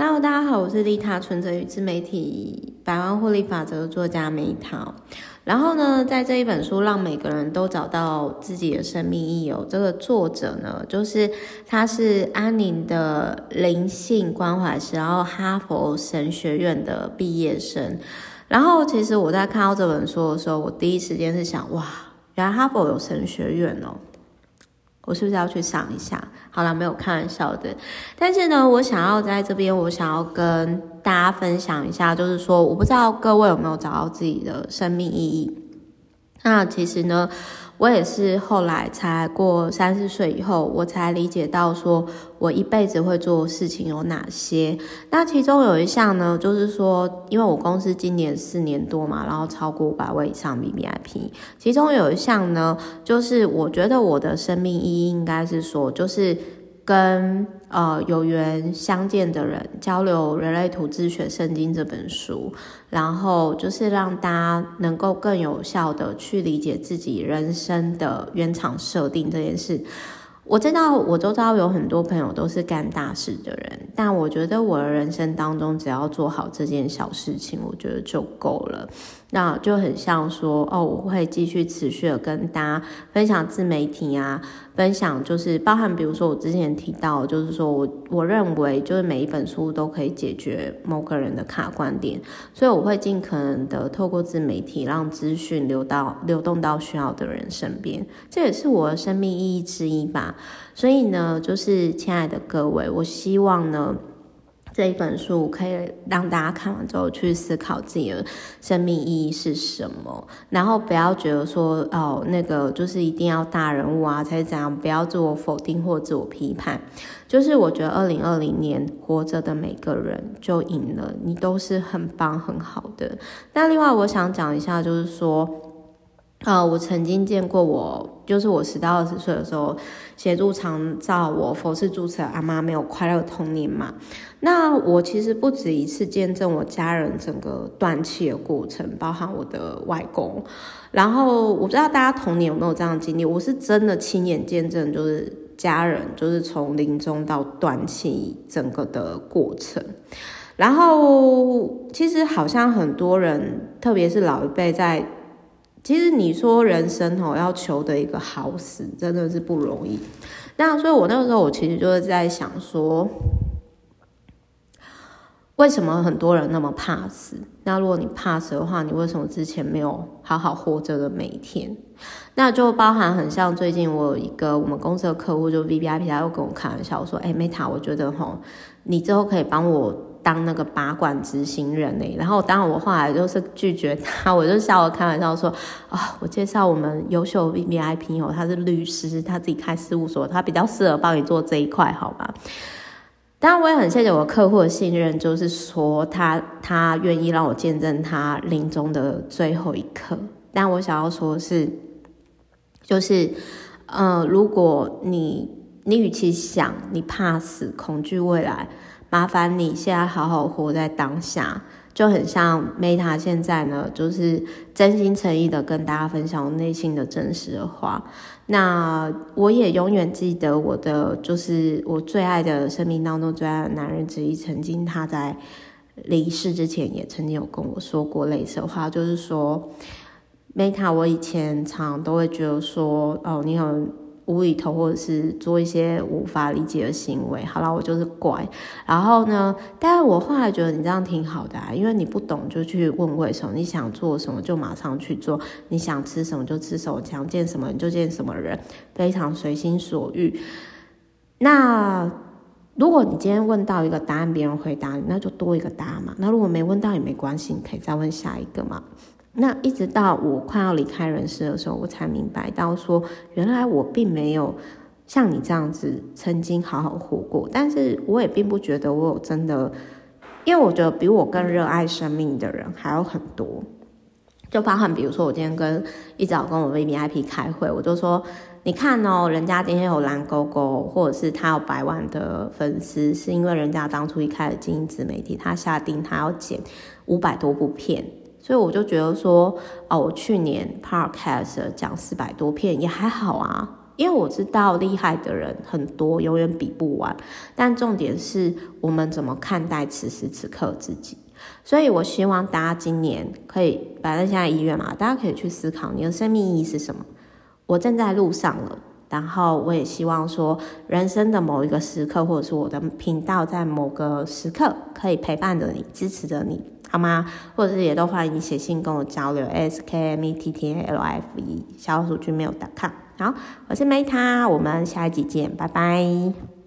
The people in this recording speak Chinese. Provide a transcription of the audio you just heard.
Hello，大家好，我是利他存折与自媒体百万获利法则的作家梅桃。然后呢，在这一本书《让每个人都找到自己的生命意义》哦，这个作者呢，就是他是安宁的灵性关怀师，然后哈佛神学院的毕业生。然后，其实我在看到这本书的时候，我第一时间是想，哇，原来哈佛有神学院哦。我是不是要去想一下？好了，没有开玩笑的。但是呢，我想要在这边，我想要跟大家分享一下，就是说，我不知道各位有没有找到自己的生命意义。那其实呢，我也是后来才过三四岁以后，我才理解到说我一辈子会做事情有哪些。那其中有一项呢，就是说，因为我公司今年四年多嘛，然后超过五百位以上 B B I P 其中有一项呢，就是我觉得我的生命意义应该是说，就是。跟呃有缘相见的人交流《人类图自学圣经》这本书，然后就是让大家能够更有效的去理解自己人生的原厂设定这件事。我知道我周遭有很多朋友都是干大事的人，但我觉得我的人生当中只要做好这件小事情，我觉得就够了。那就很像说哦，我会继续持续的跟大家分享自媒体啊，分享就是包含比如说我之前提到，就是说我我认为就是每一本书都可以解决某个人的卡观点，所以我会尽可能的透过自媒体让资讯流到流动到需要的人身边，这也是我的生命意义之一吧。所以呢，就是亲爱的各位，我希望呢。这一本书可以让大家看完之后去思考自己的生命意义是什么，然后不要觉得说哦，那个就是一定要大人物啊才是怎样，不要自我否定或自我批判。就是我觉得二零二零年活着的每个人就赢了，你都是很棒很好的。那另外我想讲一下，就是说。呃，我曾经见过我，就是我十到二十岁的时候，协助长照我佛事住持阿妈没有快乐童年嘛。那我其实不止一次见证我家人整个断气的过程，包含我的外公。然后我不知道大家童年有没有这样的经历，我是真的亲眼见证，就是家人就是从临终到断气整个的过程。然后其实好像很多人，特别是老一辈在。其实你说人生哦，要求的一个好死，真的是不容易。那所以，我那个时候我其实就是在想说，为什么很多人那么怕死？那如果你怕死的话，你为什么之前没有好好活着的每一天？那就包含很像最近我有一个我们公司的客户，就 VVIP，他又跟我开玩笑说：“哎，Meta，我觉得吼，你之后可以帮我。”当那个拔管执行人呢，然后当然我后来就是拒绝他，我就笑我开玩笑说啊、哦，我介绍我们优秀 VVIP 哦，他是律师，他自己开事务所，他比较适合帮你做这一块，好吧？当然我也很谢谢我客户的信任，就是说他他愿意让我见证他临终的最后一刻。但我想要说是，就是呃，如果你你与其想你怕死，恐惧未来。麻烦你现在好好活在当下，就很像 Meta 现在呢，就是真心诚意的跟大家分享我内心的真实的话。那我也永远记得我的，就是我最爱的生命当中最爱的男人之一，曾经他在离世之前也曾经有跟我说过类似的话，就是说 Meta，我以前常常都会觉得说，哦，你很。无厘头，或者是做一些无法理解的行为，好了，我就是怪。然后呢，但是我后来觉得你这样挺好的啊，因为你不懂就去问为什么，你想做什么就马上去做，你想吃什么就吃什么，想见什么你就见什么人，非常随心所欲。那如果你今天问到一个答案，别人回答你，那就多一个答案嘛。那如果没问到也没关系，你可以再问下一个嘛。那一直到我快要离开人世的时候，我才明白到说，原来我并没有像你这样子曾经好好活过。但是我也并不觉得我有真的，因为我觉得比我更热爱生命的人还有很多。就包含比如说，我今天跟一早跟我 VVIP 开会，我就说，你看哦，人家今天有蓝勾勾，或者是他有百万的粉丝，是因为人家当初一开始经营自媒体，他下定他要剪五百多部片。所以我就觉得说，哦，我去年 Podcast 讲四百多片也还好啊，因为我知道厉害的人很多，永远比不完。但重点是我们怎么看待此时此刻自己。所以我希望大家今年可以，反正现在一月嘛，大家可以去思考你的生命意义是什么。我正在路上了，然后我也希望说，人生的某一个时刻，或者是我的频道在某个时刻可以陪伴着你，支持着你。好吗？或者是也都欢迎你写信跟我交流，s k m e t t a l f e 小老鼠君没有 .com。好，我是 Meta，我们下一集见，拜拜。